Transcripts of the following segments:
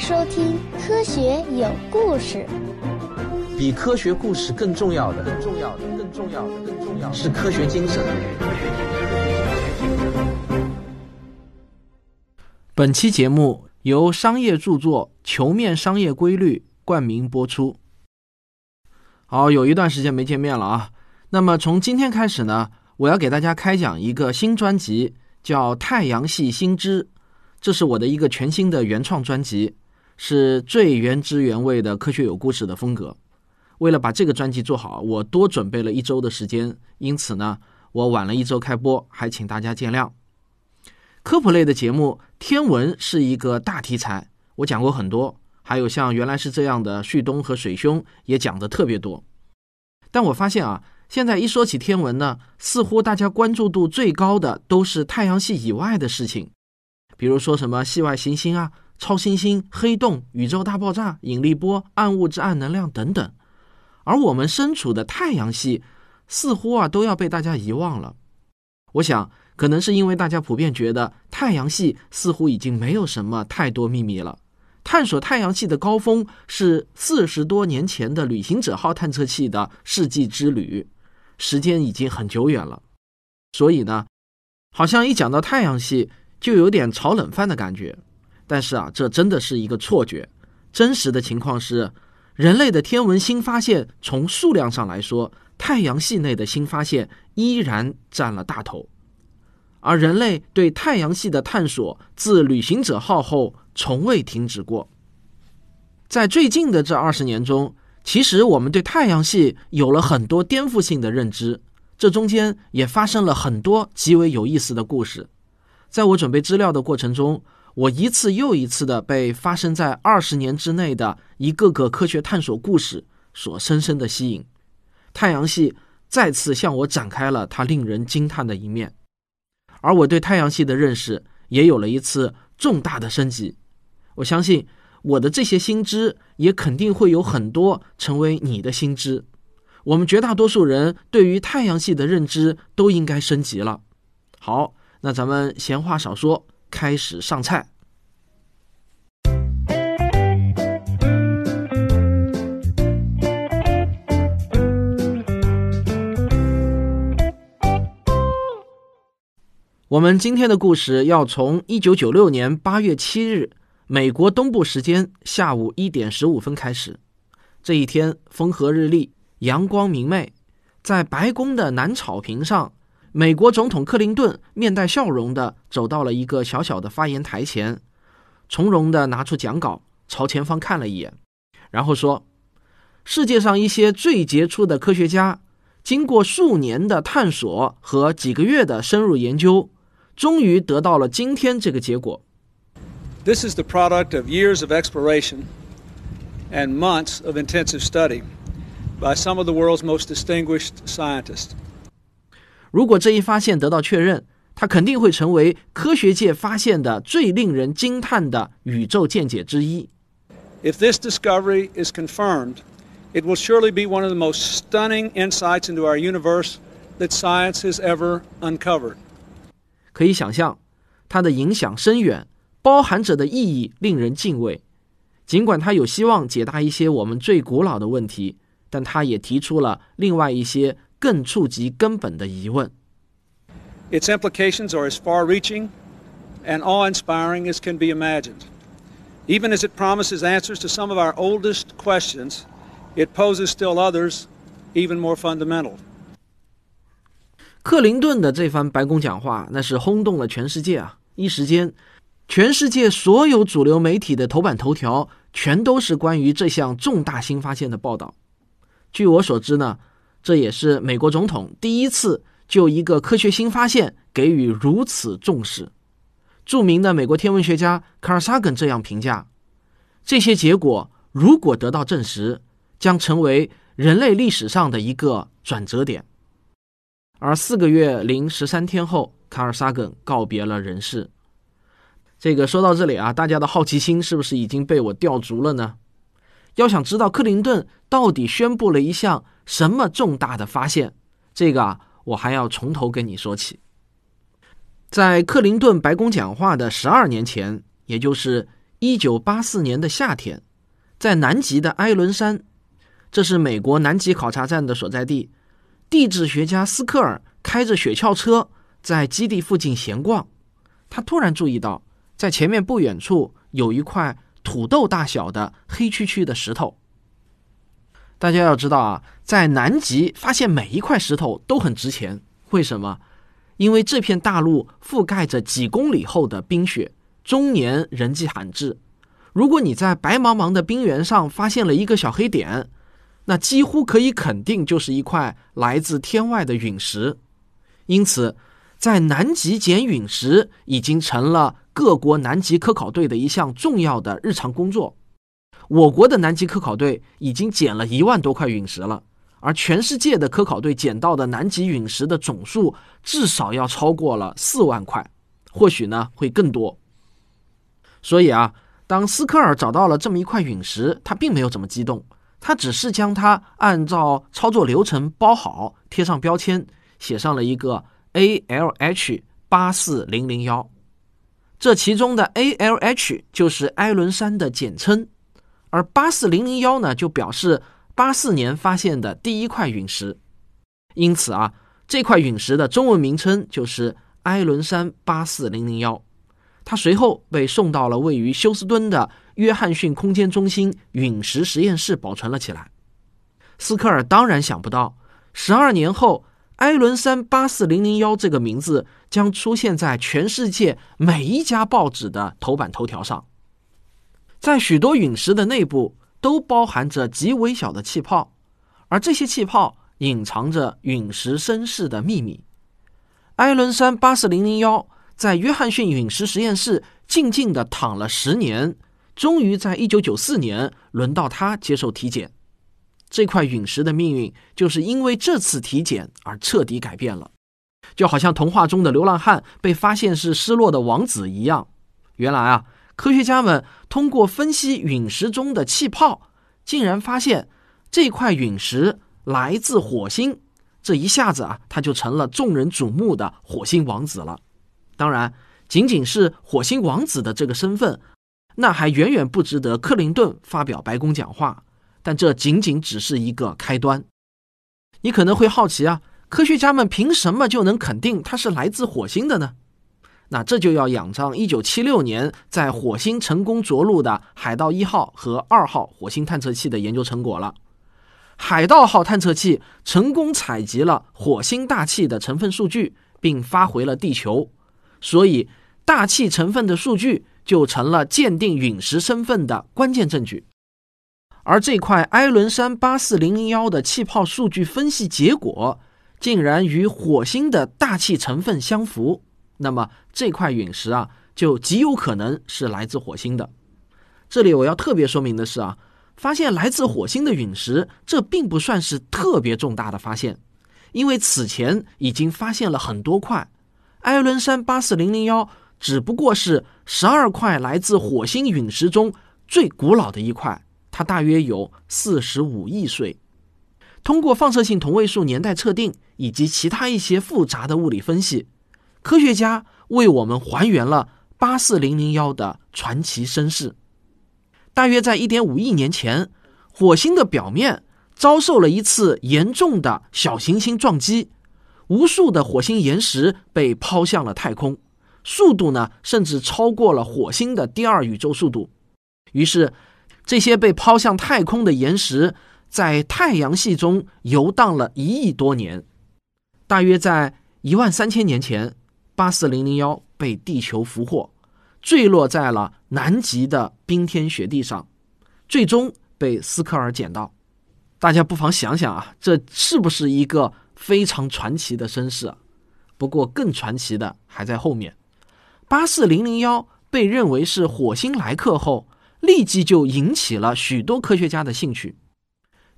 收听《科学有故事》。比科学故事更重要的，更重要的，更重要的，更重要的是科学精神。本期节目由商业著作《球面商业规律》冠名播出。好，有一段时间没见面了啊。那么从今天开始呢，我要给大家开讲一个新专辑，叫《太阳系新知》。这是我的一个全新的原创专辑，是最原汁原味的科学有故事的风格。为了把这个专辑做好，我多准备了一周的时间，因此呢，我晚了一周开播，还请大家见谅。科普类的节目，天文是一个大题材，我讲过很多，还有像原来是这样的旭东和水兄也讲的特别多。但我发现啊，现在一说起天文呢，似乎大家关注度最高的都是太阳系以外的事情。比如说什么系外行星啊、超新星、黑洞、宇宙大爆炸、引力波、暗物质、暗能量等等，而我们身处的太阳系似乎啊都要被大家遗忘了。我想，可能是因为大家普遍觉得太阳系似乎已经没有什么太多秘密了。探索太阳系的高峰是四十多年前的旅行者号探测器的世纪之旅，时间已经很久远了。所以呢，好像一讲到太阳系，就有点炒冷饭的感觉，但是啊，这真的是一个错觉。真实的情况是，人类的天文新发现，从数量上来说，太阳系内的新发现依然占了大头。而人类对太阳系的探索，自旅行者号后从未停止过。在最近的这二十年中，其实我们对太阳系有了很多颠覆性的认知，这中间也发生了很多极为有意思的故事。在我准备资料的过程中，我一次又一次的被发生在二十年之内的一个个科学探索故事所深深的吸引。太阳系再次向我展开了它令人惊叹的一面，而我对太阳系的认识也有了一次重大的升级。我相信我的这些新知也肯定会有很多成为你的新知。我们绝大多数人对于太阳系的认知都应该升级了。好。那咱们闲话少说，开始上菜。我们今天的故事要从一九九六年八月七日，美国东部时间下午一点十五分开始。这一天风和日丽，阳光明媚，在白宫的南草坪上。美国总统克林顿面带笑容地走到了一个小小的发言台前，从容地拿出讲稿，朝前方看了一眼，然后说：“世界上一些最杰出的科学家，经过数年的探索和几个月的深入研究，终于得到了今天这个结果。This is the product of years of exploration and months of intensive study by some of the world's most distinguished scientists.” 如果这一发现得到确认，它肯定会成为科学界发现的最令人惊叹的宇宙见解之一。If this discovery is confirmed, it will surely be one of the most stunning insights into our universe that science has ever uncovered. 可以想象，它的影响深远，包含着的意义令人敬畏。尽管它有希望解答一些我们最古老的问题，但它也提出了另外一些。更触及根本的疑问。Its implications are as far-reaching and awe-inspiring as can be imagined. Even as it promises answers to some of our oldest questions, it poses still others even more fundamental. 克林顿的这番白宫讲话，那是轰动了全世界啊！一时间，全世界所有主流媒体的头版头条全都是关于这项重大新发现的报道。据我所知呢。这也是美国总统第一次就一个科学新发现给予如此重视。著名的美国天文学家卡尔萨根这样评价：这些结果如果得到证实，将成为人类历史上的一个转折点。而四个月零十三天后，卡尔萨根告别了人世。这个说到这里啊，大家的好奇心是不是已经被我吊足了呢？要想知道克林顿到底宣布了一项。什么重大的发现？这个啊，我还要从头跟你说起。在克林顿白宫讲话的十二年前，也就是一九八四年的夏天，在南极的埃伦山，这是美国南极考察站的所在地。地质学家斯科尔开着雪橇车在基地附近闲逛，他突然注意到，在前面不远处有一块土豆大小的黑黢黢的石头。大家要知道啊，在南极发现每一块石头都很值钱。为什么？因为这片大陆覆盖着几公里厚的冰雪，终年人迹罕至。如果你在白茫茫的冰原上发现了一个小黑点，那几乎可以肯定就是一块来自天外的陨石。因此，在南极捡陨石已经成了各国南极科考队的一项重要的日常工作。我国的南极科考队已经捡了一万多块陨石了，而全世界的科考队捡到的南极陨石的总数至少要超过了四万块，或许呢会更多。所以啊，当斯科尔找到了这么一块陨石，他并没有怎么激动。他只是将它按照操作流程包好，贴上标签，写上了一个 ALH 八四零零幺。这其中的 ALH 就是埃伦山的简称，而八四零零幺呢，就表示八四年发现的第一块陨石。因此啊，这块陨石的中文名称就是埃伦山八四零零幺。它随后被送到了位于休斯敦的约翰逊空间中心陨石实验室保存了起来。斯科尔当然想不到，十二年后，埃伦山八四零零幺这个名字将出现在全世界每一家报纸的头版头条上。在许多陨石的内部都包含着极微小的气泡，而这些气泡隐藏着陨石身世的秘密。埃伦山八四零零幺。在约翰逊陨石实验室静静地躺了十年，终于在一九九四年轮到他接受体检。这块陨石的命运就是因为这次体检而彻底改变了，就好像童话中的流浪汉被发现是失落的王子一样。原来啊，科学家们通过分析陨石中的气泡，竟然发现这块陨石来自火星。这一下子啊，他就成了众人瞩目的火星王子了。当然，仅仅是火星王子的这个身份，那还远远不值得克林顿发表白宫讲话。但这仅仅只是一个开端。你可能会好奇啊，科学家们凭什么就能肯定它是来自火星的呢？那这就要仰仗1976年在火星成功着陆的海盗一号和二号火星探测器的研究成果了。海盗号探测器成功采集了火星大气的成分数据，并发回了地球。所以，大气成分的数据就成了鉴定陨石身份的关键证据。而这块埃伦山八四零零幺的气泡数据分析结果，竟然与火星的大气成分相符，那么这块陨石啊，就极有可能是来自火星的。这里我要特别说明的是啊，发现来自火星的陨石，这并不算是特别重大的发现，因为此前已经发现了很多块。埃伦山八四零零幺只不过是十二块来自火星陨石中最古老的一块，它大约有四十五亿岁。通过放射性同位素年代测定以及其他一些复杂的物理分析，科学家为我们还原了八四零零幺的传奇身世。大约在一点五亿年前，火星的表面遭受了一次严重的小行星撞击。无数的火星岩石被抛向了太空，速度呢，甚至超过了火星的第二宇宙速度。于是，这些被抛向太空的岩石在太阳系中游荡了一亿多年。大约在一万三千年前，八四零零幺被地球俘获，坠落在了南极的冰天雪地上，最终被斯科尔捡到。大家不妨想想啊，这是不是一个？非常传奇的身世，不过更传奇的还在后面。八四零零幺被认为是火星来客后，立即就引起了许多科学家的兴趣。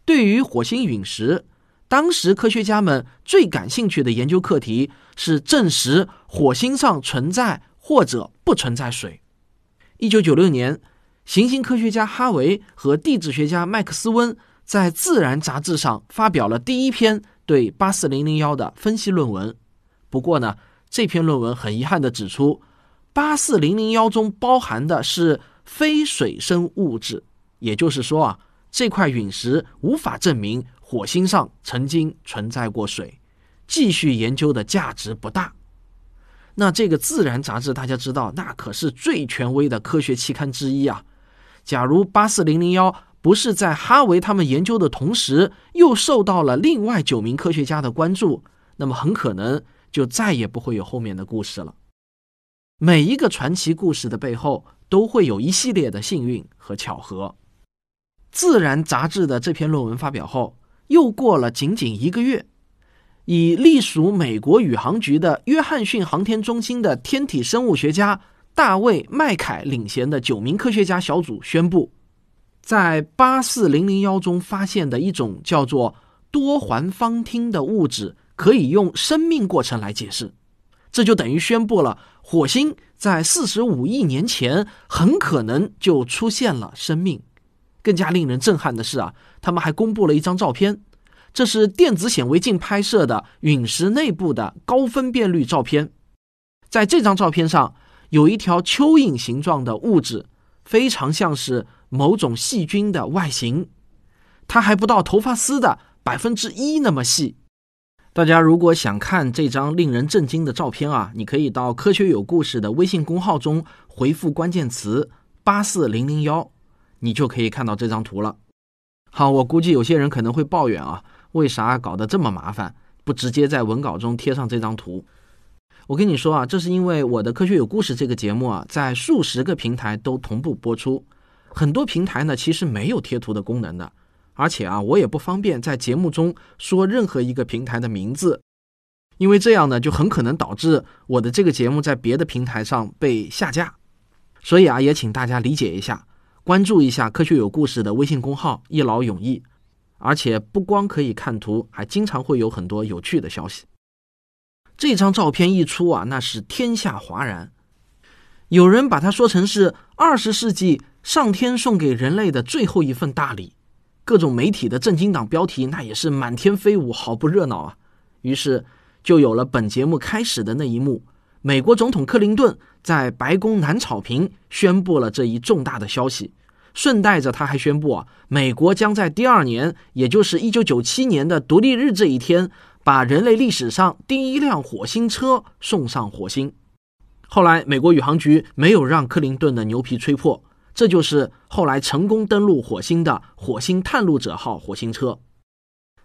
对于火星陨石，当时科学家们最感兴趣的研究课题是证实火星上存在或者不存在水。一九九六年，行星科学家哈维和地质学家麦克斯温在《自然》杂志上发表了第一篇。对八四零零幺的分析论文，不过呢，这篇论文很遗憾地指出，八四零零幺中包含的是非水生物质，也就是说啊，这块陨石无法证明火星上曾经存在过水，继续研究的价值不大。那这个《自然》杂志，大家知道，那可是最权威的科学期刊之一啊。假如八四零零幺不是在哈维他们研究的同时，又受到了另外九名科学家的关注，那么很可能就再也不会有后面的故事了。每一个传奇故事的背后，都会有一系列的幸运和巧合。《自然》杂志的这篇论文发表后，又过了仅仅一个月。以隶属美国宇航局的约翰逊航天中心的天体生物学家大卫·麦凯领衔的九名科学家小组宣布，在八四零零幺中发现的一种叫做多环芳烃的物质，可以用生命过程来解释。这就等于宣布了火星在四十五亿年前很可能就出现了生命。更加令人震撼的是啊，他们还公布了一张照片。这是电子显微镜拍摄的陨石内部的高分辨率照片，在这张照片上有一条蚯蚓形状的物质，非常像是某种细菌的外形，它还不到头发丝的百分之一那么细。大家如果想看这张令人震惊的照片啊，你可以到“科学有故事”的微信公号中回复关键词“八四零零幺”，你就可以看到这张图了。好，我估计有些人可能会抱怨啊。为啥搞得这么麻烦？不直接在文稿中贴上这张图？我跟你说啊，这是因为我的《科学有故事》这个节目啊，在数十个平台都同步播出，很多平台呢其实没有贴图的功能的，而且啊，我也不方便在节目中说任何一个平台的名字，因为这样呢就很可能导致我的这个节目在别的平台上被下架，所以啊，也请大家理解一下，关注一下《科学有故事》的微信公号，一劳永逸。而且不光可以看图，还经常会有很多有趣的消息。这张照片一出啊，那是天下哗然。有人把它说成是二十世纪上天送给人类的最后一份大礼，各种媒体的震惊党标题那也是满天飞舞，好不热闹啊。于是就有了本节目开始的那一幕：美国总统克林顿在白宫南草坪宣布了这一重大的消息。顺带着，他还宣布啊，美国将在第二年，也就是一九九七年的独立日这一天，把人类历史上第一辆火星车送上火星。后来，美国宇航局没有让克林顿的牛皮吹破，这就是后来成功登陆火星的火星探路者号火星车。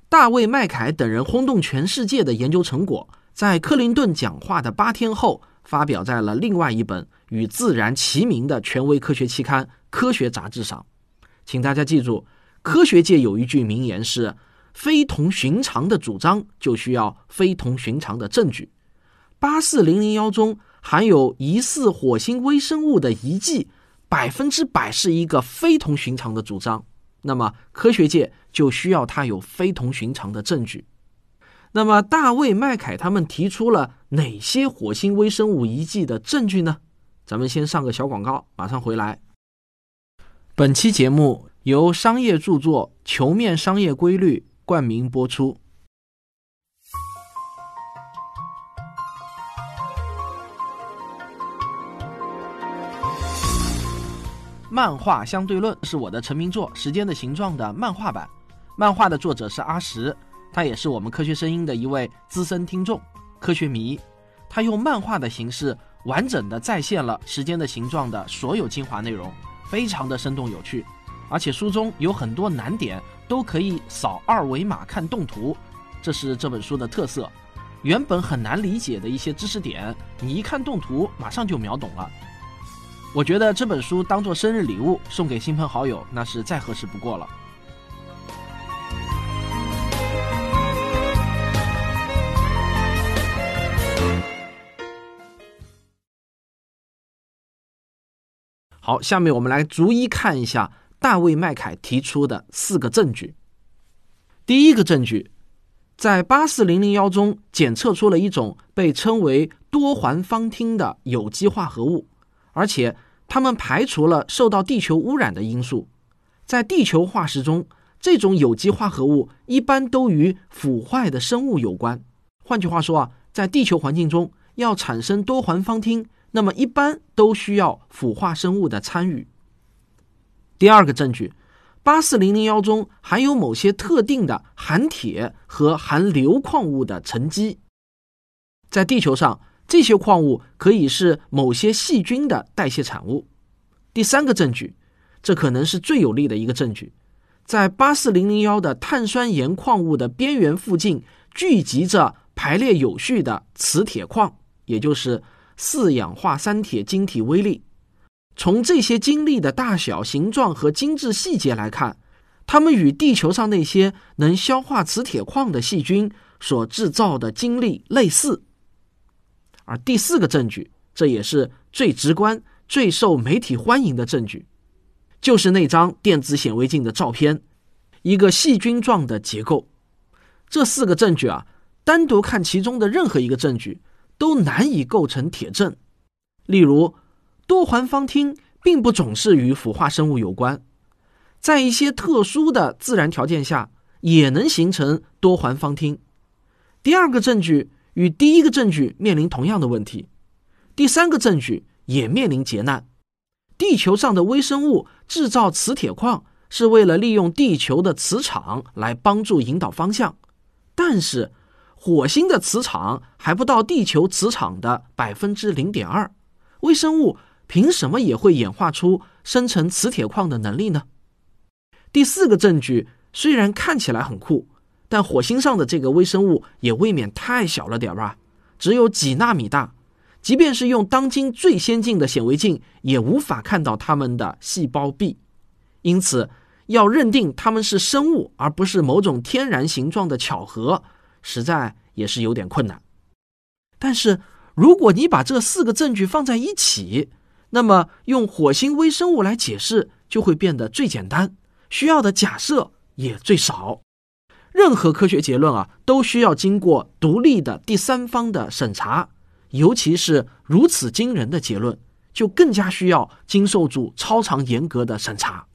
大卫·麦凯等人轰动全世界的研究成果，在克林顿讲话的八天后，发表在了另外一本与《自然》齐名的权威科学期刊。科学杂志上，请大家记住，科学界有一句名言是：“非同寻常的主张就需要非同寻常的证据。”八四零零幺中含有疑似火星微生物的遗迹，百分之百是一个非同寻常的主张。那么，科学界就需要它有非同寻常的证据。那么，大卫·麦凯他们提出了哪些火星微生物遗迹的证据呢？咱们先上个小广告，马上回来。本期节目由商业著作《球面商业规律》冠名播出。漫画相对论是我的成名作《时间的形状》的漫画版。漫画的作者是阿石，他也是我们科学声音的一位资深听众、科学迷。他用漫画的形式完整的再现了《时间的形状》的所有精华内容。非常的生动有趣，而且书中有很多难点都可以扫二维码看动图，这是这本书的特色。原本很难理解的一些知识点，你一看动图马上就秒懂了。我觉得这本书当做生日礼物送给亲朋好友，那是再合适不过了。好，下面我们来逐一看一下大卫·麦凯提出的四个证据。第一个证据，在八四零零幺中检测出了一种被称为多环芳烃的有机化合物，而且他们排除了受到地球污染的因素。在地球化石中，这种有机化合物一般都与腐坏的生物有关。换句话说啊，在地球环境中要产生多环芳烃。那么一般都需要腐化生物的参与，第二个证据，八四零零幺中含有某些特定的含铁和含硫矿物的沉积。在地球上，这些矿物可以是某些细菌的代谢产物。第三个证据，这可能是最有力的一个证据，在八四零零幺的碳酸盐矿物的边缘附近聚集着排列有序的磁铁矿，也就是四氧化三铁晶体微粒。从这些晶粒的大小、形状和精致细节来看，它们与地球上那些能消化磁铁矿的细菌所制造的晶粒类似。而第四个证据，这也是最直观、最受媒体欢迎的证据，就是那张电子显微镜的照片，一个细菌状的结构。这四个证据啊，单独看其中的任何一个证据，都难以构成铁证。例如。多环芳烃并不总是与腐化生物有关，在一些特殊的自然条件下也能形成多环芳烃。第二个证据与第一个证据面临同样的问题，第三个证据也面临劫难。地球上的微生物制造磁铁矿是为了利用地球的磁场来帮助引导方向，但是火星的磁场还不到地球磁场的百分之零点二，微生物。凭什么也会演化出生成磁铁矿的能力呢？第四个证据虽然看起来很酷，但火星上的这个微生物也未免太小了点吧？只有几纳米大，即便是用当今最先进的显微镜，也无法看到它们的细胞壁。因此，要认定它们是生物而不是某种天然形状的巧合，实在也是有点困难。但是，如果你把这四个证据放在一起，那么，用火星微生物来解释就会变得最简单，需要的假设也最少。任何科学结论啊，都需要经过独立的第三方的审查，尤其是如此惊人的结论，就更加需要经受住超长严格的审查。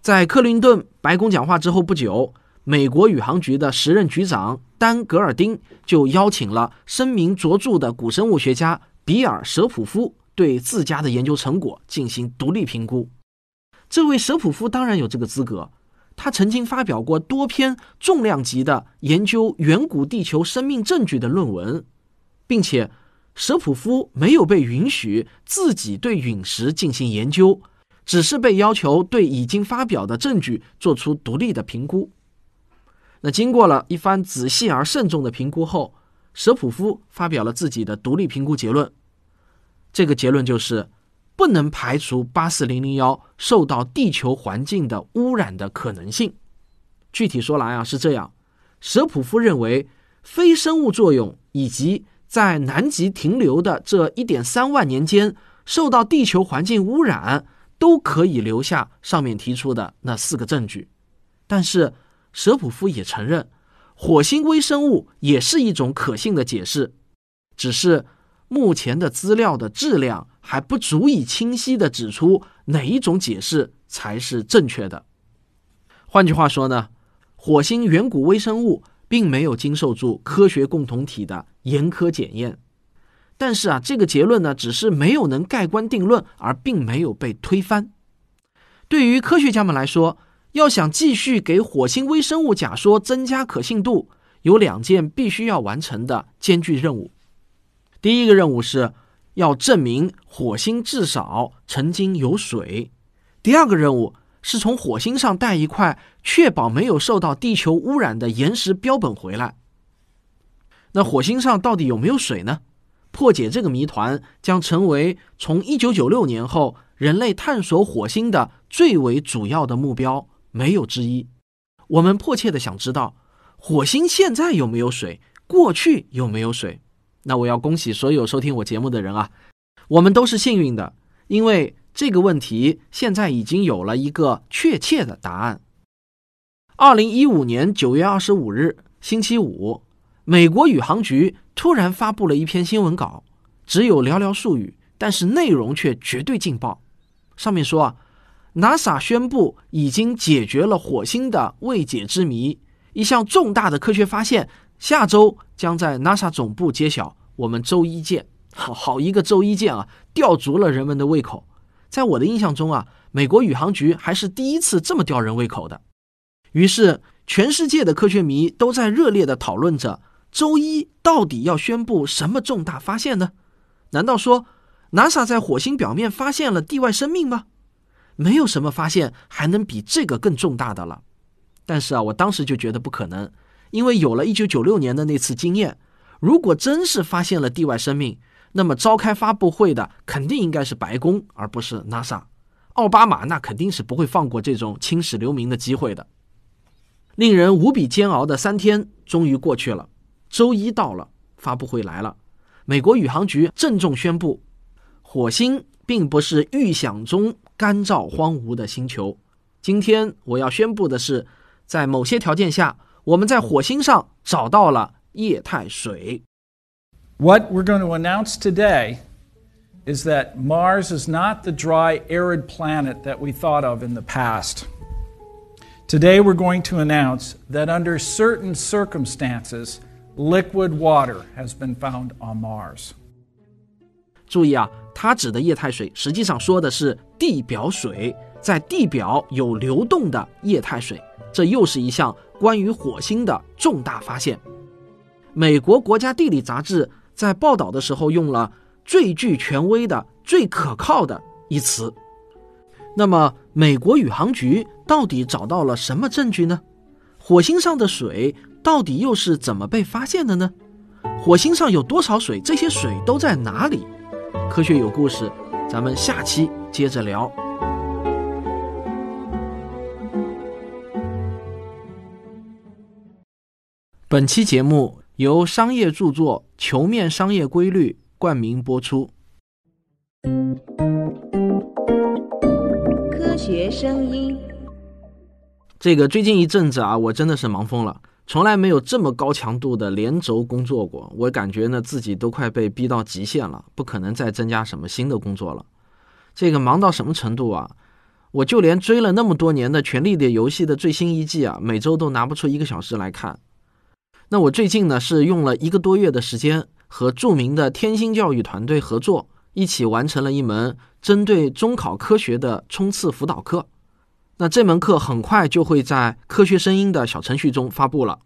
在克林顿白宫讲话之后不久，美国宇航局的时任局长丹·格尔丁就邀请了声名卓著的古生物学家比尔·舍普夫。对自家的研究成果进行独立评估，这位舍普夫当然有这个资格。他曾经发表过多篇重量级的研究远古地球生命证据的论文，并且舍普夫没有被允许自己对陨石进行研究，只是被要求对已经发表的证据做出独立的评估。那经过了一番仔细而慎重的评估后，舍普夫发表了自己的独立评估结论。这个结论就是，不能排除八四零零幺受到地球环境的污染的可能性。具体说来啊，是这样：舍普夫认为，非生物作用以及在南极停留的这一点三万年间受到地球环境污染，都可以留下上面提出的那四个证据。但是，舍普夫也承认，火星微生物也是一种可信的解释，只是。目前的资料的质量还不足以清晰地指出哪一种解释才是正确的。换句话说呢，火星远古微生物并没有经受住科学共同体的严苛检验。但是啊，这个结论呢，只是没有能盖棺定论，而并没有被推翻。对于科学家们来说，要想继续给火星微生物假说增加可信度，有两件必须要完成的艰巨任务。第一个任务是要证明火星至少曾经有水。第二个任务是从火星上带一块确保没有受到地球污染的岩石标本回来。那火星上到底有没有水呢？破解这个谜团将成为从1996年后人类探索火星的最为主要的目标，没有之一。我们迫切的想知道，火星现在有没有水？过去有没有水？那我要恭喜所有收听我节目的人啊，我们都是幸运的，因为这个问题现在已经有了一个确切的答案。二零一五年九月二十五日星期五，美国宇航局突然发布了一篇新闻稿，只有寥寥数语，但是内容却绝对劲爆。上面说啊，NASA 宣布已经解决了火星的未解之谜，一项重大的科学发现。下周将在 NASA 总部揭晓。我们周一见，好好一个周一见啊，吊足了人们的胃口。在我的印象中啊，美国宇航局还是第一次这么吊人胃口的。于是，全世界的科学迷都在热烈地讨论着：周一到底要宣布什么重大发现呢？难道说 NASA 在火星表面发现了地外生命吗？没有什么发现还能比这个更重大的了。但是啊，我当时就觉得不可能，因为有了一九九六年的那次经验，如果真是发现了地外生命，那么召开发布会的肯定应该是白宫，而不是 NASA。奥巴马那肯定是不会放过这种青史留名的机会的。令人无比煎熬的三天终于过去了，周一到了，发布会来了。美国宇航局郑重宣布，火星并不是预想中干燥荒芜的星球。今天我要宣布的是，在某些条件下，我们在火星上找到了液态水。What we're going to announce today is that Mars is not the dry, arid planet that we thought of in the past. Today, we're going to announce that under certain circumstances, liquid water has been found on Mars. 注意啊， 它指的液态水实际上说的是地表水，在地表有流动的液态水。这又是一项关于火星的重大发现。美国国家地理杂志在报道的时候用了“最具权威的、最可靠的”一词。那么，美国宇航局到底找到了什么证据呢？火星上的水到底又是怎么被发现的呢？火星上有多少水？这些水都在哪里？科学有故事，咱们下期接着聊。本期节目由商业著作《球面商业规律》冠名播出。科学声音，这个最近一阵子啊，我真的是忙疯了，从来没有这么高强度的连轴工作过。我感觉呢，自己都快被逼到极限了，不可能再增加什么新的工作了。这个忙到什么程度啊？我就连追了那么多年的《权力的游戏》的最新一季啊，每周都拿不出一个小时来看。那我最近呢，是用了一个多月的时间，和著名的天星教育团队合作。一起完成了一门针对中考科学的冲刺辅导课，那这门课很快就会在科学声音的小程序中发布了。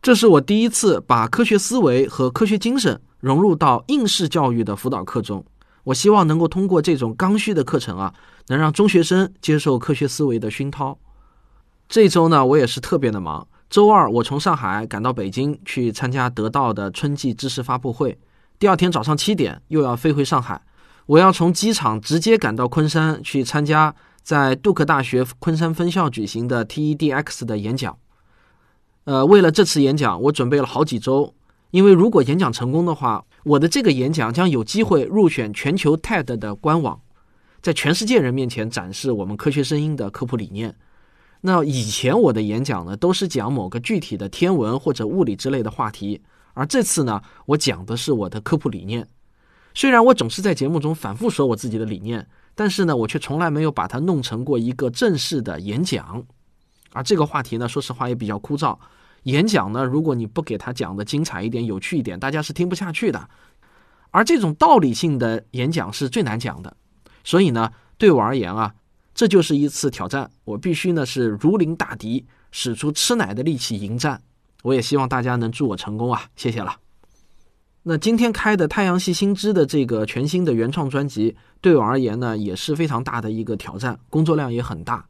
这是我第一次把科学思维和科学精神融入到应试教育的辅导课中。我希望能够通过这种刚需的课程啊，能让中学生接受科学思维的熏陶。这周呢，我也是特别的忙。周二我从上海赶到北京去参加得到的春季知识发布会。第二天早上七点又要飞回上海，我要从机场直接赶到昆山去参加在杜克大学昆山分校举行的 TEDx 的演讲。呃，为了这次演讲，我准备了好几周，因为如果演讲成功的话，我的这个演讲将有机会入选全球 TED 的官网，在全世界人面前展示我们科学声音的科普理念。那以前我的演讲呢，都是讲某个具体的天文或者物理之类的话题。而这次呢，我讲的是我的科普理念。虽然我总是在节目中反复说我自己的理念，但是呢，我却从来没有把它弄成过一个正式的演讲。而这个话题呢，说实话也比较枯燥。演讲呢，如果你不给他讲的精彩一点、有趣一点，大家是听不下去的。而这种道理性的演讲是最难讲的。所以呢，对我而言啊，这就是一次挑战。我必须呢是如临大敌，使出吃奶的力气迎战。我也希望大家能祝我成功啊！谢谢了。那今天开的太阳系新知的这个全新的原创专辑，对我而言呢，也是非常大的一个挑战，工作量也很大。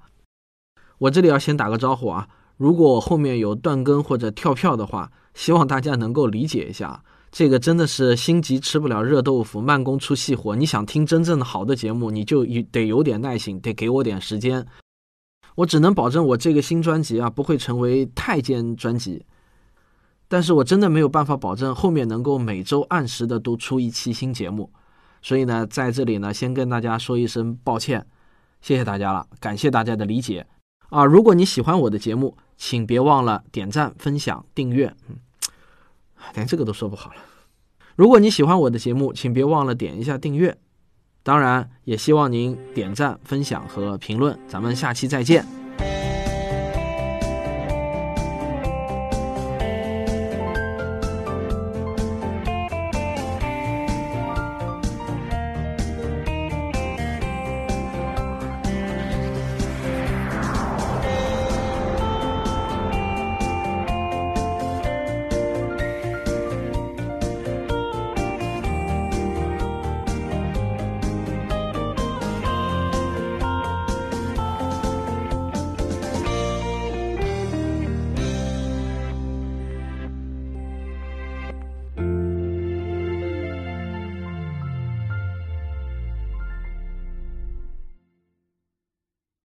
我这里要先打个招呼啊，如果我后面有断更或者跳票的话，希望大家能够理解一下。这个真的是心急吃不了热豆腐，慢工出细活。你想听真正的好的节目，你就得有点耐心，得给我点时间。我只能保证我这个新专辑啊，不会成为太监专辑。但是我真的没有办法保证后面能够每周按时的都出一期新节目，所以呢，在这里呢，先跟大家说一声抱歉，谢谢大家了，感谢大家的理解啊！如果你喜欢我的节目，请别忘了点赞、分享、订阅，嗯，连这个都说不好了。如果你喜欢我的节目，请别忘了点一下订阅，当然也希望您点赞、分享和评论。咱们下期再见。